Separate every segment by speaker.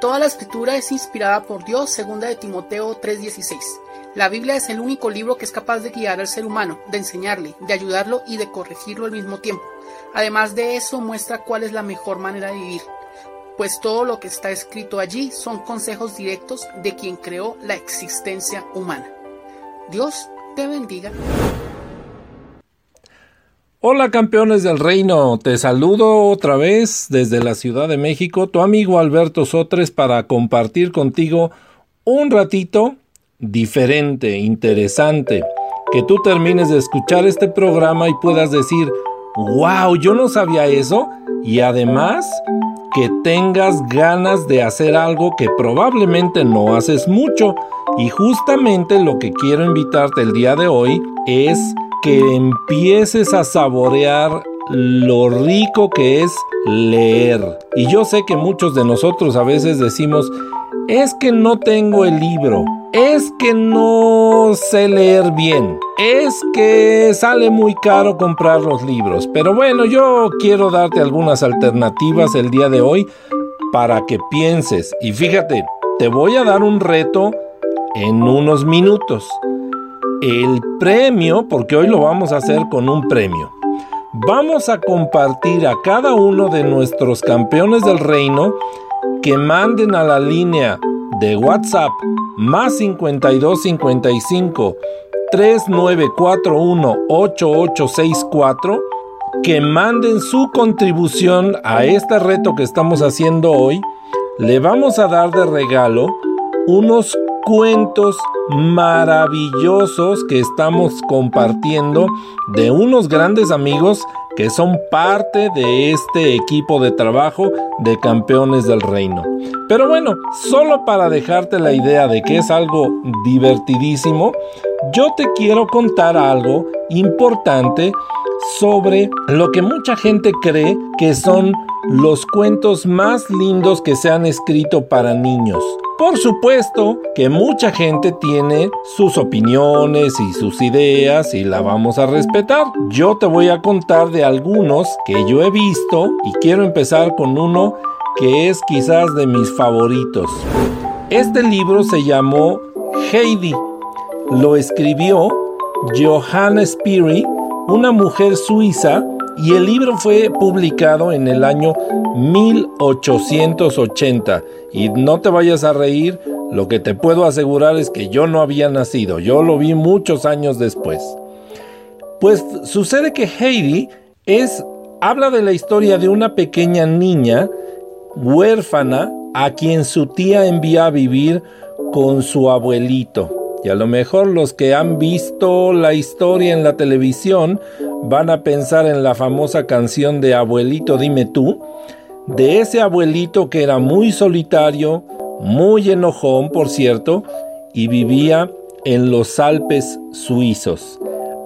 Speaker 1: Toda la escritura es inspirada por Dios, segunda de Timoteo 3:16. La Biblia es el único libro que es capaz de guiar al ser humano, de enseñarle, de ayudarlo y de corregirlo al mismo tiempo. Además de eso, muestra cuál es la mejor manera de vivir, pues todo lo que está escrito allí son consejos directos de quien creó la existencia humana. Dios te bendiga.
Speaker 2: Hola campeones del reino, te saludo otra vez desde la Ciudad de México, tu amigo Alberto Sotres para compartir contigo un ratito diferente, interesante, que tú termines de escuchar este programa y puedas decir, wow, yo no sabía eso, y además que tengas ganas de hacer algo que probablemente no haces mucho. Y justamente lo que quiero invitarte el día de hoy es que empieces a saborear lo rico que es leer. Y yo sé que muchos de nosotros a veces decimos, es que no tengo el libro, es que no sé leer bien, es que sale muy caro comprar los libros. Pero bueno, yo quiero darte algunas alternativas el día de hoy para que pienses. Y fíjate, te voy a dar un reto en unos minutos. El premio, porque hoy lo vamos a hacer con un premio. Vamos a compartir a cada uno de nuestros campeones del reino que manden a la línea de WhatsApp más 52 55 3941 8864 que manden su contribución a este reto que estamos haciendo hoy. Le vamos a dar de regalo unos cuentos maravillosos que estamos compartiendo de unos grandes amigos que son parte de este equipo de trabajo de campeones del reino. Pero bueno, solo para dejarte la idea de que es algo divertidísimo, yo te quiero contar algo importante sobre lo que mucha gente cree que son los cuentos más lindos que se han escrito para niños. Por supuesto que mucha gente tiene sus opiniones y sus ideas y la vamos a respetar. Yo te voy a contar de algunos que yo he visto y quiero empezar con uno que es quizás de mis favoritos. Este libro se llamó Heidi. Lo escribió Johanna Spiri, una mujer suiza y el libro fue publicado en el año 1880. Y no te vayas a reír, lo que te puedo asegurar es que yo no había nacido, yo lo vi muchos años después. Pues sucede que Heidi es habla de la historia de una pequeña niña huérfana a quien su tía envía a vivir con su abuelito. Y a lo mejor los que han visto la historia en la televisión van a pensar en la famosa canción de Abuelito dime tú, de ese abuelito que era muy solitario, muy enojón, por cierto, y vivía en los Alpes suizos.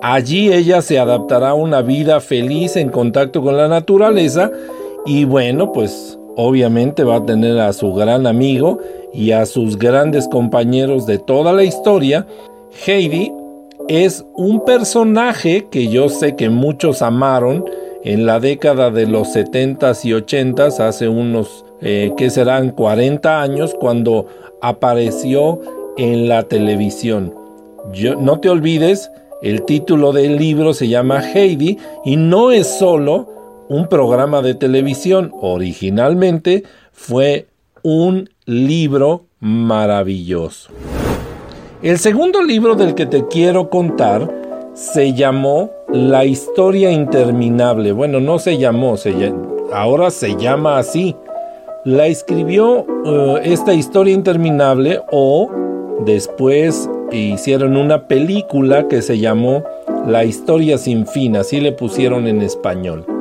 Speaker 2: Allí ella se adaptará a una vida feliz en contacto con la naturaleza y bueno, pues obviamente va a tener a su gran amigo y a sus grandes compañeros de toda la historia. Heidi es un personaje que yo sé que muchos amaron en la década de los 70s y 80s, hace unos eh, que serán 40 años, cuando apareció en la televisión. Yo, no te olvides, el título del libro se llama Heidi y no es solo un programa de televisión, originalmente fue un libro maravilloso. El segundo libro del que te quiero contar se llamó La historia interminable. Bueno, no se llamó, ahora se llama así. La escribió eh, esta historia interminable o después hicieron una película que se llamó La historia sin fin, así le pusieron en español.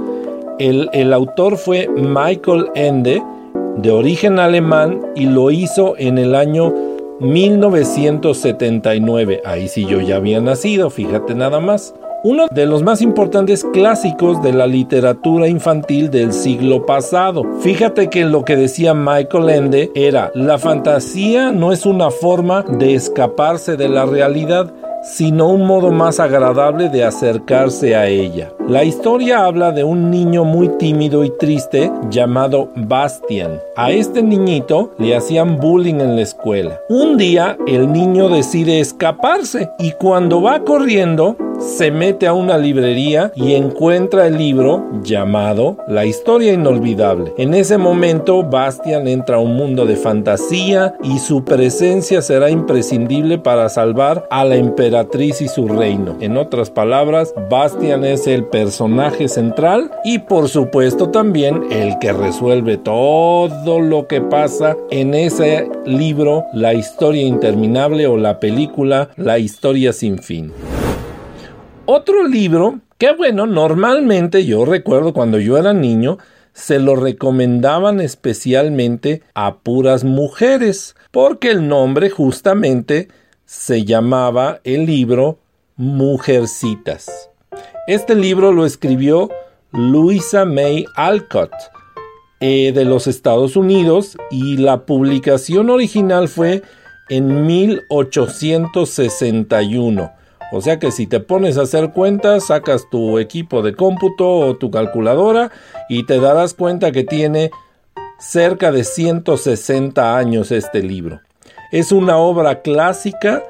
Speaker 2: El, el autor fue Michael Ende, de origen alemán, y lo hizo en el año 1979. Ahí sí yo ya había nacido, fíjate nada más. Uno de los más importantes clásicos de la literatura infantil del siglo pasado. Fíjate que lo que decía Michael Ende era, la fantasía no es una forma de escaparse de la realidad, sino un modo más agradable de acercarse a ella. La historia habla de un niño muy tímido y triste llamado Bastian. A este niñito le hacían bullying en la escuela. Un día el niño decide escaparse y cuando va corriendo se mete a una librería y encuentra el libro llamado La historia inolvidable. En ese momento Bastian entra a un mundo de fantasía y su presencia será imprescindible para salvar a la emperatriz y su reino. En otras palabras, Bastian es el personaje central y por supuesto también el que resuelve todo lo que pasa en ese libro, La historia interminable o la película La historia sin fin. Otro libro que bueno, normalmente yo recuerdo cuando yo era niño, se lo recomendaban especialmente a puras mujeres, porque el nombre justamente se llamaba el libro Mujercitas. Este libro lo escribió Louisa May Alcott eh, de los Estados Unidos y la publicación original fue en 1861. O sea que si te pones a hacer cuentas, sacas tu equipo de cómputo o tu calculadora y te darás cuenta que tiene cerca de 160 años este libro. Es una obra clásica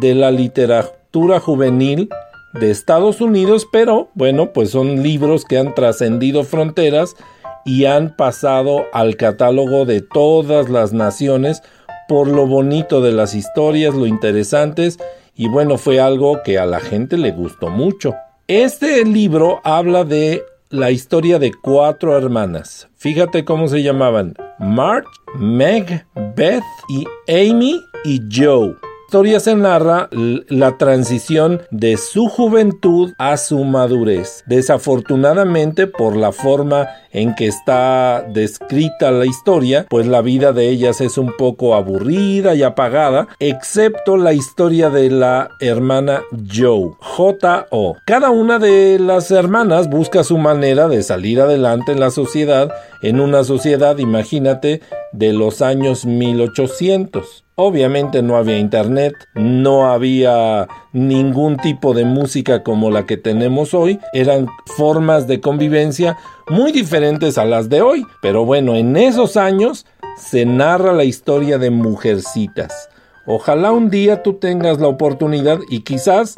Speaker 2: de la literatura juvenil de Estados Unidos, pero bueno, pues son libros que han trascendido fronteras y han pasado al catálogo de todas las naciones por lo bonito de las historias, lo interesantes y bueno, fue algo que a la gente le gustó mucho. Este libro habla de la historia de cuatro hermanas. Fíjate cómo se llamaban. Marge, Meg, Beth y Amy y Joe historia se narra la transición de su juventud a su madurez. Desafortunadamente, por la forma en que está descrita la historia, pues la vida de ellas es un poco aburrida y apagada, excepto la historia de la hermana Joe, J-O. Cada una de las hermanas busca su manera de salir adelante en la sociedad, en una sociedad, imagínate, de los años 1800. Obviamente no había internet, no había ningún tipo de música como la que tenemos hoy, eran formas de convivencia muy diferentes a las de hoy, pero bueno, en esos años se narra la historia de mujercitas. Ojalá un día tú tengas la oportunidad y quizás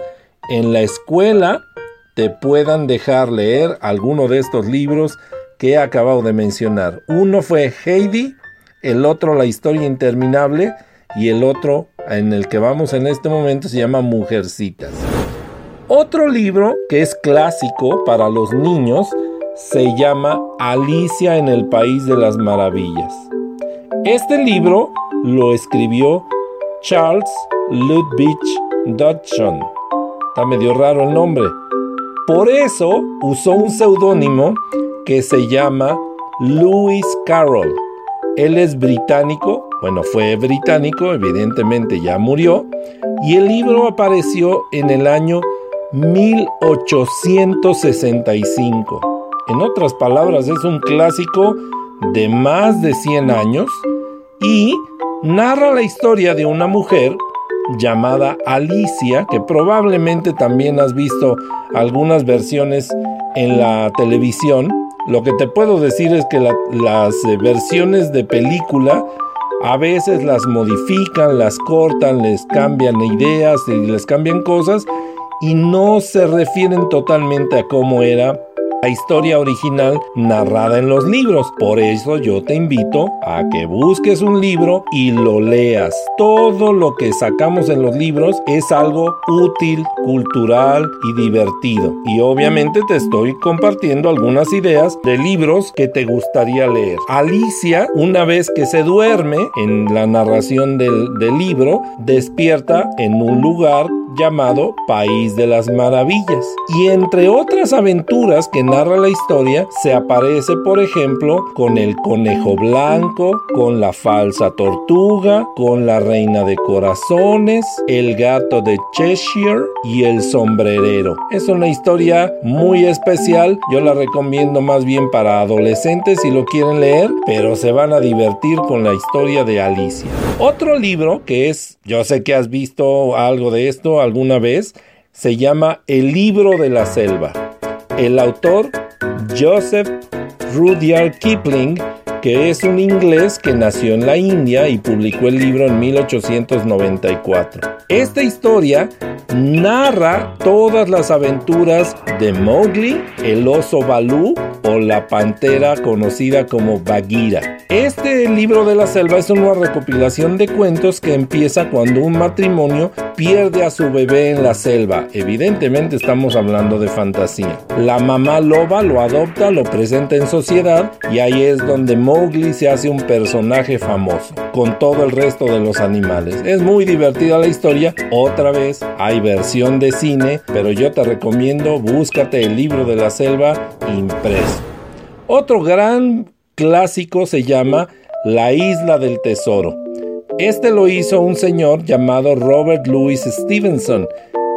Speaker 2: en la escuela te puedan dejar leer alguno de estos libros que he acabado de mencionar. Uno fue Heidi, el otro La historia interminable y el otro en el que vamos en este momento se llama Mujercitas. Otro libro que es clásico para los niños se llama Alicia en el País de las Maravillas. Este libro lo escribió Charles Ludwig Dodson. Está medio raro el nombre. Por eso usó un seudónimo que se llama Lewis Carroll. Él es británico, bueno, fue británico, evidentemente ya murió, y el libro apareció en el año 1865. En otras palabras, es un clásico de más de 100 años y narra la historia de una mujer llamada Alicia, que probablemente también has visto algunas versiones en la televisión, lo que te puedo decir es que las eh, versiones de película a veces las modifican, las cortan, les cambian ideas y les cambian cosas y no se refieren totalmente a cómo era la historia original narrada en los libros. Por eso yo te invito a que busques un libro y lo leas. Todo lo que sacamos en los libros es algo útil, cultural y divertido. Y obviamente te estoy compartiendo algunas ideas de libros que te gustaría leer. Alicia, una vez que se duerme en la narración del, del libro, despierta en un lugar llamado País de las Maravillas. Y entre otras aventuras que narra la historia, se aparece, por ejemplo, con el conejo blanco, con la falsa tortuga, con la reina de corazones, el gato de Cheshire y el sombrerero. Es una historia muy especial, yo la recomiendo más bien para adolescentes si lo quieren leer, pero se van a divertir con la historia de Alicia. Otro libro que es, yo sé que has visto algo de esto alguna vez, se llama El libro de la selva. El autor, Joseph Rudyard Kipling, que es un inglés que nació en la India y publicó el libro en 1894. Esta historia narra todas las aventuras de Mowgli, el oso Balú o la pantera conocida como Bagheera. Este libro de la selva es una recopilación de cuentos que empieza cuando un matrimonio pierde a su bebé en la selva. Evidentemente estamos hablando de fantasía. La mamá loba lo adopta, lo presenta en sociedad y ahí es donde Mowgli se hace un personaje famoso con todo el resto de los animales. Es muy divertida la historia. Otra vez hay versión de cine, pero yo te recomiendo búscate el libro de la selva impreso. Otro gran clásico se llama La isla del tesoro. Este lo hizo un señor llamado Robert Louis Stevenson.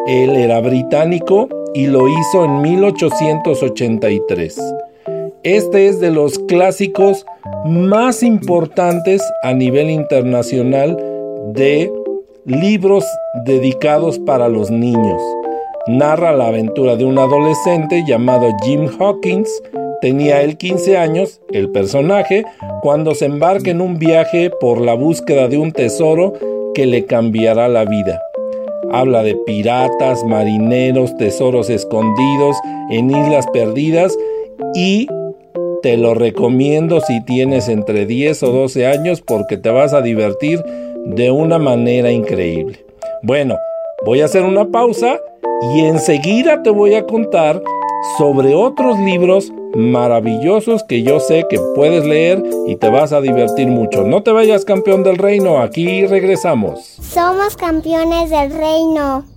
Speaker 2: Él era británico y lo hizo en 1883. Este es de los clásicos más importantes a nivel internacional de libros dedicados para los niños. Narra la aventura de un adolescente llamado Jim Hawkins. Tenía él 15 años, el personaje, cuando se embarca en un viaje por la búsqueda de un tesoro que le cambiará la vida. Habla de piratas, marineros, tesoros escondidos en islas perdidas y te lo recomiendo si tienes entre 10 o 12 años porque te vas a divertir de una manera increíble. Bueno, voy a hacer una pausa y enseguida te voy a contar sobre otros libros maravillosos que yo sé que puedes leer y te vas a divertir mucho. No te vayas campeón del reino, aquí regresamos.
Speaker 3: Somos campeones del reino.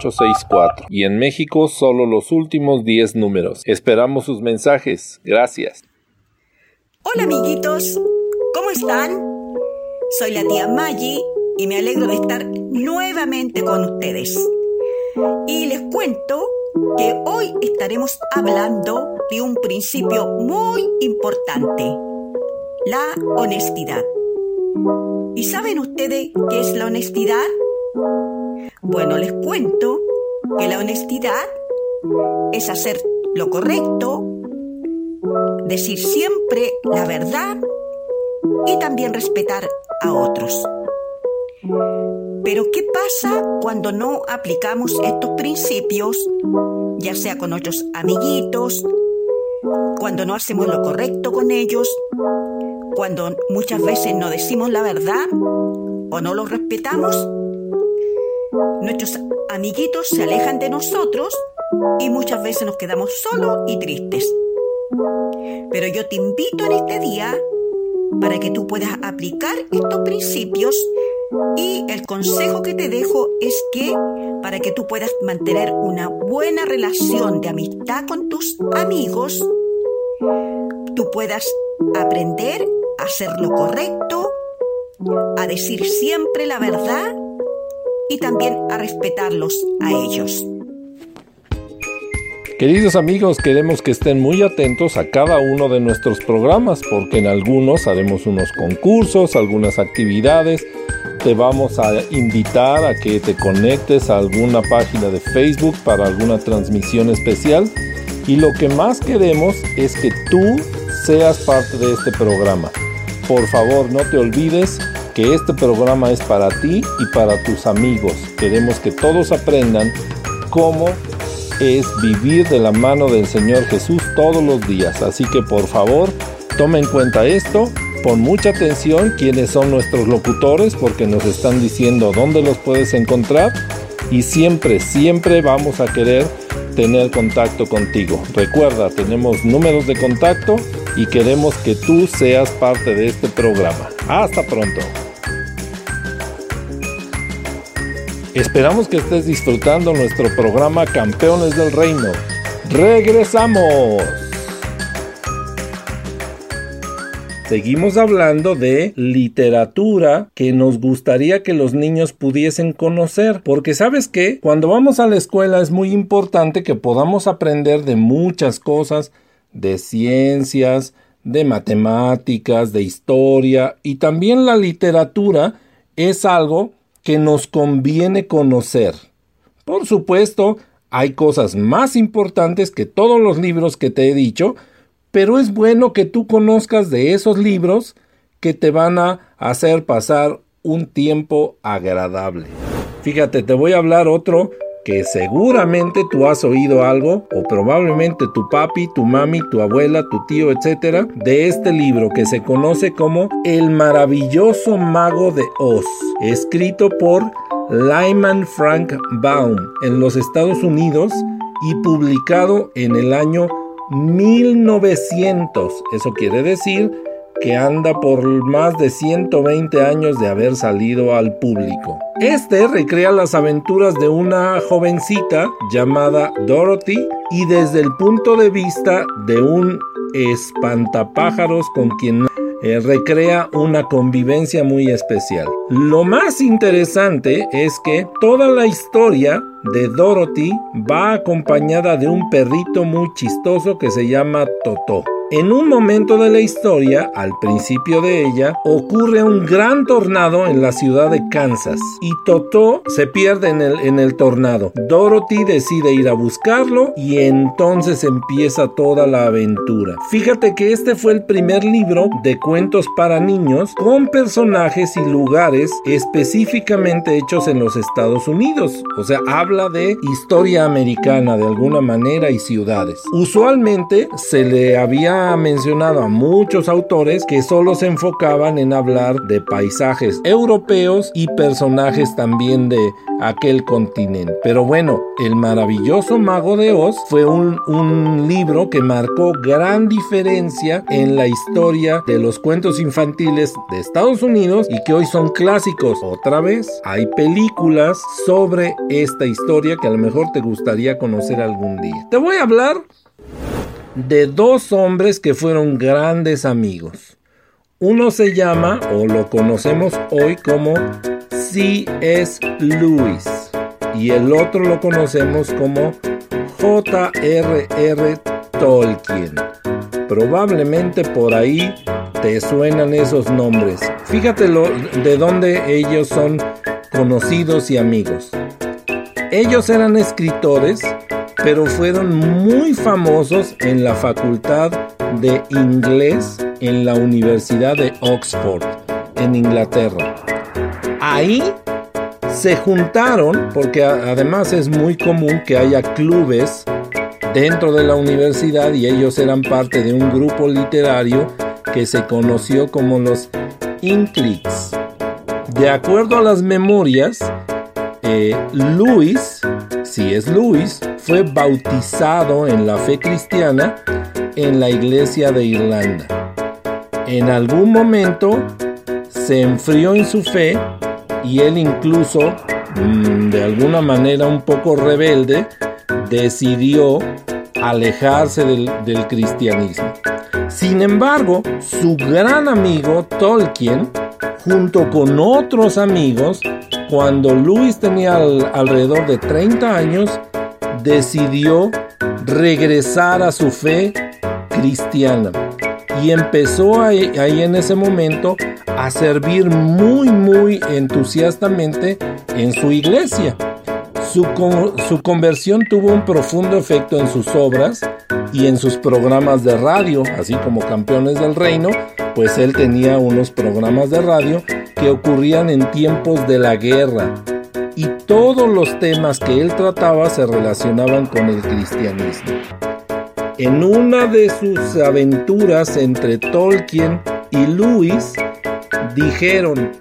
Speaker 2: 88 y en México solo los últimos 10 números. Esperamos sus mensajes. Gracias.
Speaker 4: Hola amiguitos, ¿cómo están? Soy la tía Maggie y me alegro de estar nuevamente con ustedes. Y les cuento que hoy estaremos hablando de un principio muy importante, la honestidad. ¿Y saben ustedes qué es la honestidad? Bueno, les cuento que la honestidad es hacer lo correcto, decir siempre la verdad y también respetar a otros. Pero ¿qué pasa cuando no aplicamos estos principios, ya sea con nuestros amiguitos, cuando no hacemos lo correcto con ellos, cuando muchas veces no decimos la verdad o no los respetamos? Nuestros amiguitos se alejan de nosotros y muchas veces nos quedamos solos y tristes. Pero yo te invito en este día para que tú puedas aplicar estos principios y el consejo que te dejo es que para que tú puedas mantener una buena relación de amistad con tus amigos, tú puedas aprender a hacer lo correcto, a decir siempre la verdad y también a respetarlos a ellos.
Speaker 2: Queridos amigos, queremos que estén muy atentos a cada uno de nuestros programas porque en algunos haremos unos concursos, algunas actividades. Te vamos a invitar a que te conectes a alguna página de Facebook para alguna transmisión especial. Y lo que más queremos es que tú seas parte de este programa. Por favor, no te olvides que este programa es para ti y para tus amigos. Queremos que todos aprendan cómo es vivir de la mano del Señor Jesús todos los días. Así que por favor, tome en cuenta esto, pon mucha atención quiénes son nuestros locutores porque nos están diciendo dónde los puedes encontrar y siempre, siempre vamos a querer tener contacto contigo. Recuerda, tenemos números de contacto y queremos que tú seas parte de este programa. Hasta pronto. Esperamos que estés disfrutando nuestro programa Campeones del Reino. ¡Regresamos! Seguimos hablando de literatura que nos gustaría que los niños pudiesen conocer, porque sabes que cuando vamos a la escuela es muy importante que podamos aprender de muchas cosas, de ciencias, de matemáticas, de historia y también la literatura es algo que nos conviene conocer. Por supuesto, hay cosas más importantes que todos los libros que te he dicho, pero es bueno que tú conozcas de esos libros que te van a hacer pasar un tiempo agradable. Fíjate, te voy a hablar otro que seguramente tú has oído algo, o probablemente tu papi, tu mami, tu abuela, tu tío, etcétera, de este libro que se conoce como El maravilloso mago de Oz, escrito por Lyman Frank Baum en los Estados Unidos y publicado en el año 1900. Eso quiere decir que anda por más de 120 años de haber salido al público. Este recrea las aventuras de una jovencita llamada Dorothy y desde el punto de vista de un espantapájaros con quien eh, recrea una convivencia muy especial. Lo más interesante es que toda la historia de Dorothy va acompañada de un perrito muy chistoso que se llama Toto. En un momento de la historia, al principio de ella, ocurre un gran tornado en la ciudad de Kansas y Toto se pierde en el, en el tornado. Dorothy decide ir a buscarlo y entonces empieza toda la aventura. Fíjate que este fue el primer libro de cuentos para niños con personajes y lugares específicamente hechos en los Estados Unidos. O sea, habla de historia americana de alguna manera y ciudades. Usualmente se le había mencionado a muchos autores que solo se enfocaban en hablar de paisajes europeos y personajes también de aquel continente. Pero bueno, El maravilloso mago de Oz fue un, un libro que marcó gran diferencia en la historia de los cuentos infantiles de Estados Unidos y que hoy son clásicos. Otra vez, hay películas sobre esta historia que a lo mejor te gustaría conocer algún día. Te voy a hablar de dos hombres que fueron grandes amigos. Uno se llama, o lo conocemos hoy como C.S. Lewis, y el otro lo conocemos como J.R.R. Tolkien. Probablemente por ahí te suenan esos nombres. Fíjate de dónde ellos son conocidos y amigos. Ellos eran escritores pero fueron muy famosos en la Facultad de Inglés en la Universidad de Oxford, en Inglaterra. Ahí se juntaron, porque además es muy común que haya clubes dentro de la universidad y ellos eran parte de un grupo literario que se conoció como los Inklings. De acuerdo a las memorias, eh, Luis, si es Luis, fue bautizado en la fe cristiana en la iglesia de Irlanda. En algún momento se enfrió en su fe y él incluso, mm, de alguna manera un poco rebelde, decidió alejarse del, del cristianismo. Sin embargo, su gran amigo Tolkien, junto con otros amigos, cuando Luis tenía alrededor de 30 años, decidió regresar a su fe cristiana y empezó ahí, en ese momento a servir muy muy entusiastamente en su iglesia. Su, su, conversión tuvo un profundo efecto en sus obras y en sus programas de radio, así como Campeones del Reino, pues él tenía unos programas de radio que ocurrían en tiempos de la guerra y todos los temas que él trataba se relacionaban con el cristianismo. En una de sus aventuras entre Tolkien y Lewis, dijeron,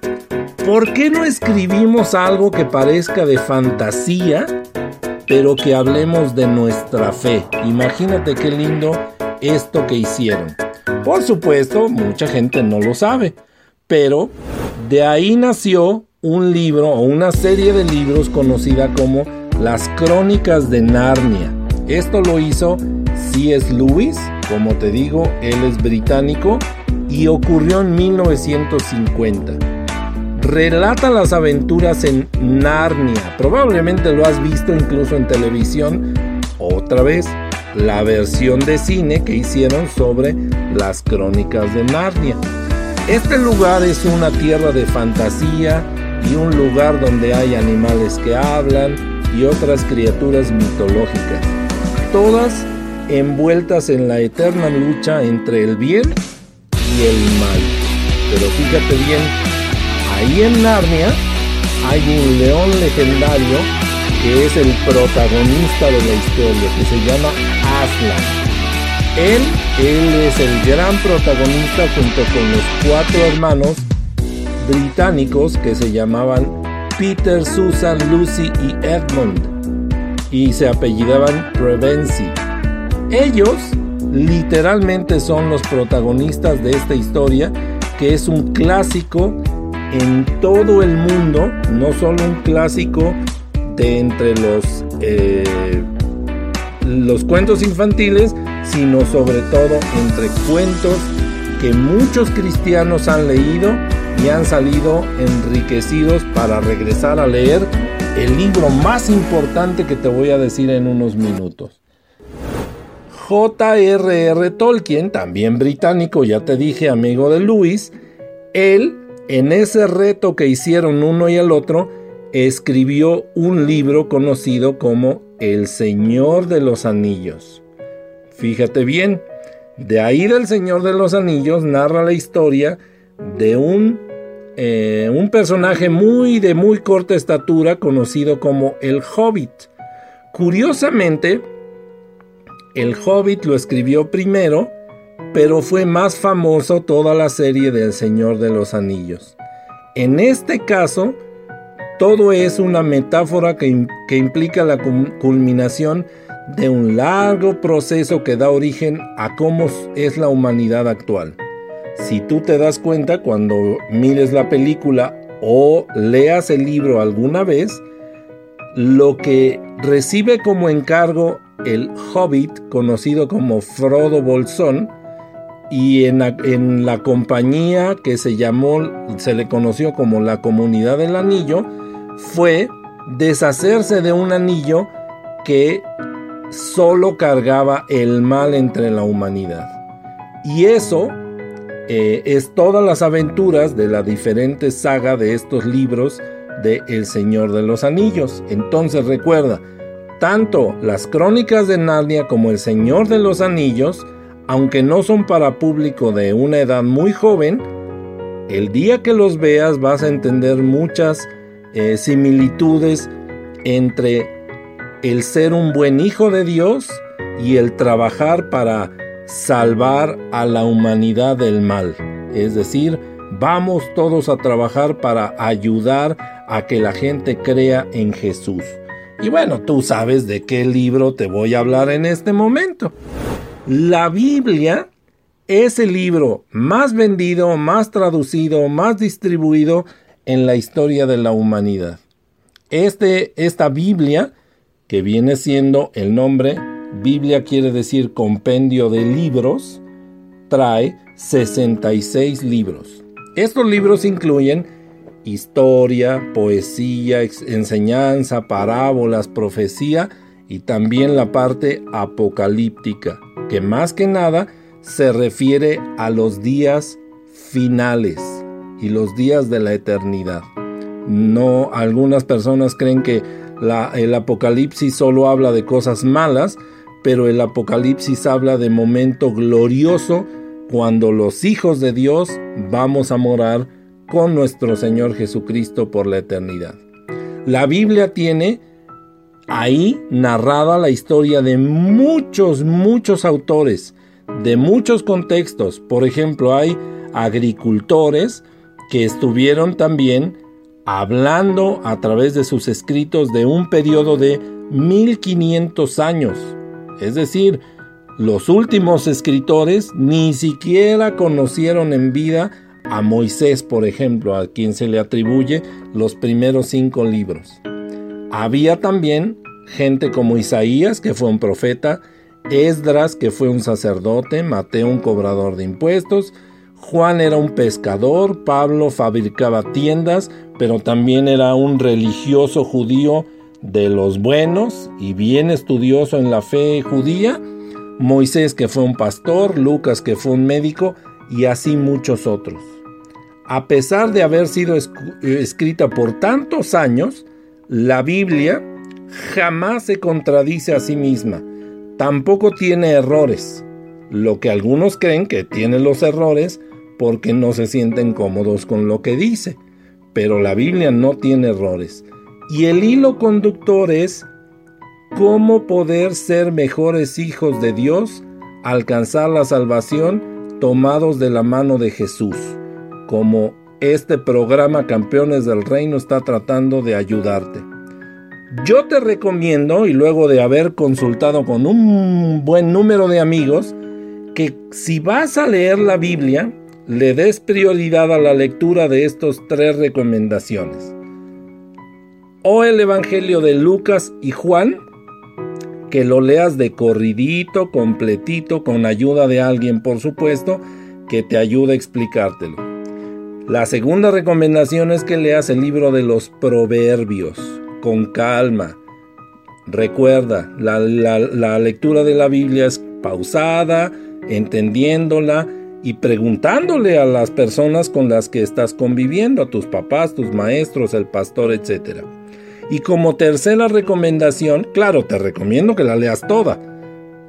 Speaker 2: ¿por qué no escribimos algo que parezca de fantasía, pero que hablemos de nuestra fe? Imagínate qué lindo esto que hicieron. Por supuesto, mucha gente no lo sabe, pero de ahí nació un libro o una serie de libros conocida como Las Crónicas de Narnia. Esto lo hizo C.S. Lewis, como te digo, él es británico y ocurrió en 1950. Relata las aventuras en Narnia. Probablemente lo has visto incluso en televisión. Otra vez, la versión de cine que hicieron sobre las crónicas de Narnia. Este lugar es una tierra de fantasía y un lugar donde hay animales que hablan y otras criaturas mitológicas, todas envueltas en la eterna lucha entre el bien y el mal. Pero fíjate bien, ahí en Narnia hay un león legendario que es el protagonista de la historia, que se llama Aslan. Él, él es el gran protagonista junto con los cuatro hermanos británicos que se llamaban Peter, Susan, Lucy y Edmund y se apellidaban Prevency. Ellos literalmente son los protagonistas de esta historia que es un clásico en todo el mundo, no solo un clásico de entre los, eh, los cuentos infantiles, sino sobre todo entre cuentos que muchos cristianos han leído y han salido enriquecidos para regresar a leer el libro más importante que te voy a decir en unos minutos. J.R.R. Tolkien, también británico, ya te dije, amigo de Lewis, él, en ese reto que hicieron uno y el otro, escribió un libro conocido como El Señor de los Anillos. Fíjate bien, de ahí del Señor de los Anillos narra la historia de un, eh, un personaje muy de muy corta estatura conocido como el Hobbit. Curiosamente, el Hobbit lo escribió primero, pero fue más famoso toda la serie del Señor de los Anillos. En este caso, todo es una metáfora que, que implica la culminación de un largo proceso que da origen a cómo es la humanidad actual. Si tú te das cuenta cuando mires la película o leas el libro alguna vez, lo que recibe como encargo el hobbit, conocido como Frodo Bolsón, y en la, compañía que se llamó, se le conoció como la Comunidad del Anillo, fue deshacerse de un anillo que solo cargaba el mal entre la humanidad. Y eso eh, es todas las aventuras de la diferente saga de estos libros de El Señor de los Anillos. Entonces recuerda, tanto las crónicas de Narnia como El Señor de los Anillos, aunque no son para público de una edad muy joven, el día que los veas vas a entender muchas eh, similitudes entre el ser un buen hijo de Dios y el trabajar para salvar a la humanidad del mal. Es decir, vamos todos a trabajar para ayudar a que la gente crea en Jesús. Y bueno, tú sabes de qué libro te voy a hablar en este momento. La Biblia es el libro más vendido, más traducido, más distribuido en la historia de la humanidad. Este, esta Biblia que viene siendo el nombre, Biblia quiere decir compendio de libros, trae 66 libros. Estos libros incluyen historia, poesía, enseñanza, parábolas, profecía y también la parte apocalíptica, que más que nada se refiere a los días finales y los días de la eternidad. No, algunas personas creen que el Apocalipsis solo habla de cosas malas, pero el Apocalipsis habla de momento glorioso cuando los hijos de Dios vamos a morar con nuestro Señor Jesucristo por la eternidad. La Biblia tiene ahí narrada la historia de muchos, muchos autores, de muchos contextos. Por ejemplo, hay agricultores que estuvieron también hablando a través de sus escritos de un periodo de 1500 años. Es decir, los últimos escritores ni siquiera conocieron en vida a Moisés, por ejemplo, a quien se le atribuye los primeros cinco libros. Había también gente como Isaías, que fue un profeta, Esdras, que fue un sacerdote, Mateo, un cobrador de impuestos, Juan era un pescador, Pablo fabricaba tiendas, pero también era un religioso judío de los buenos y bien estudioso en la fe judía, Moisés que fue un pastor, Lucas que fue un médico y así muchos otros. A pesar de haber sido escrita por tantos años, la Biblia jamás se contradice a sí misma, tampoco tiene errores, lo que algunos creen que tiene los errores porque no se sienten cómodos con lo que dice, pero la Biblia no tiene errores. Y el hilo conductor es cómo poder ser mejores hijos de Dios, alcanzar la salvación tomados de la mano de Jesús, como este programa Campeones del Reino está tratando de ayudarte. Yo te recomiendo, y luego de haber consultado con un buen número de amigos, que si vas a leer la Biblia, le des prioridad a la lectura de estas tres recomendaciones. O el Evangelio de Lucas y Juan, que lo leas de corridito, completito, con ayuda de alguien, por supuesto, que te ayude a explicártelo. La segunda recomendación es que leas el libro de los proverbios con calma. Recuerda, la, lectura de la Biblia es pausada, entendiéndola y preguntándole a las personas con las que estás conviviendo, a tus papás, tus maestros, el pastor, etc. Y como tercera recomendación, claro, te recomiendo que la leas toda,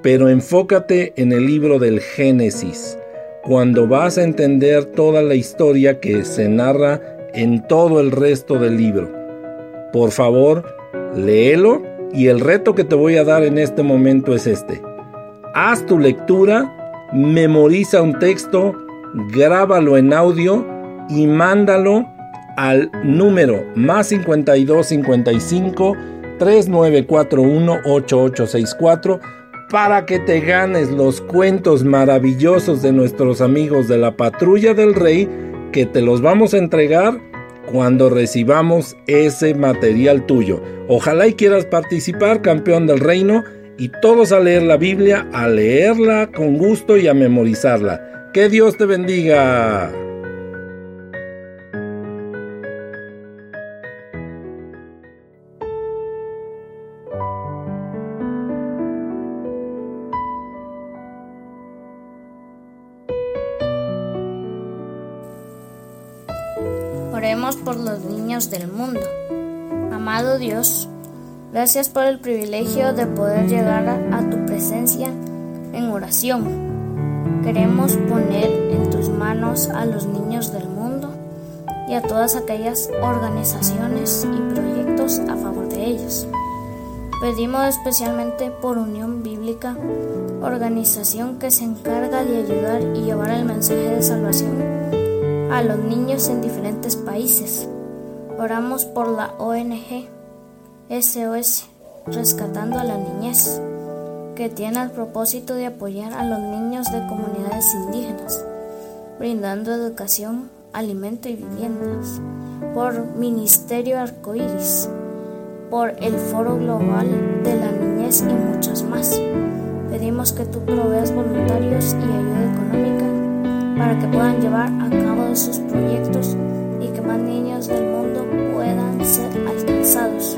Speaker 2: pero enfócate en el libro del Génesis, cuando vas a entender toda la historia que se narra en todo el resto del libro. Por favor, léelo y el reto que te voy a dar en este momento es este. Haz tu lectura, memoriza un texto, grábalo en audio y mándalo al número más 52 55 3941 8864 para que te ganes los cuentos maravillosos de nuestros amigos de la Patrulla del Rey que te los vamos a entregar cuando recibamos ese material tuyo. Ojalá y quieras participar, campeón del reino, y todos a leer la Biblia, a leerla con gusto y a memorizarla. Que Dios te bendiga.
Speaker 5: Oremos por los niños del mundo. Amado Dios, gracias por el privilegio de poder llegar a, tu presencia en oración. Queremos poner en tus manos a los niños del mundo y a todas aquellas organizaciones y proyectos a favor de ellos. Pedimos especialmente por Unión Bíblica, organización que se encarga de ayudar y llevar el mensaje de salvación a los niños en diferentes países. Oramos por la ONG SOS Rescatando a la Niñez, que tiene el propósito de apoyar a los niños de comunidades indígenas, brindando educación, alimento y viviendas. Por Ministerio Arcoíris, por el Foro Global de la Niñez y muchos más. Pedimos que tú proveas voluntarios y ayuda económica para que puedan llevar a cabo sus proyectos y que más niños del mundo puedan ser alcanzados.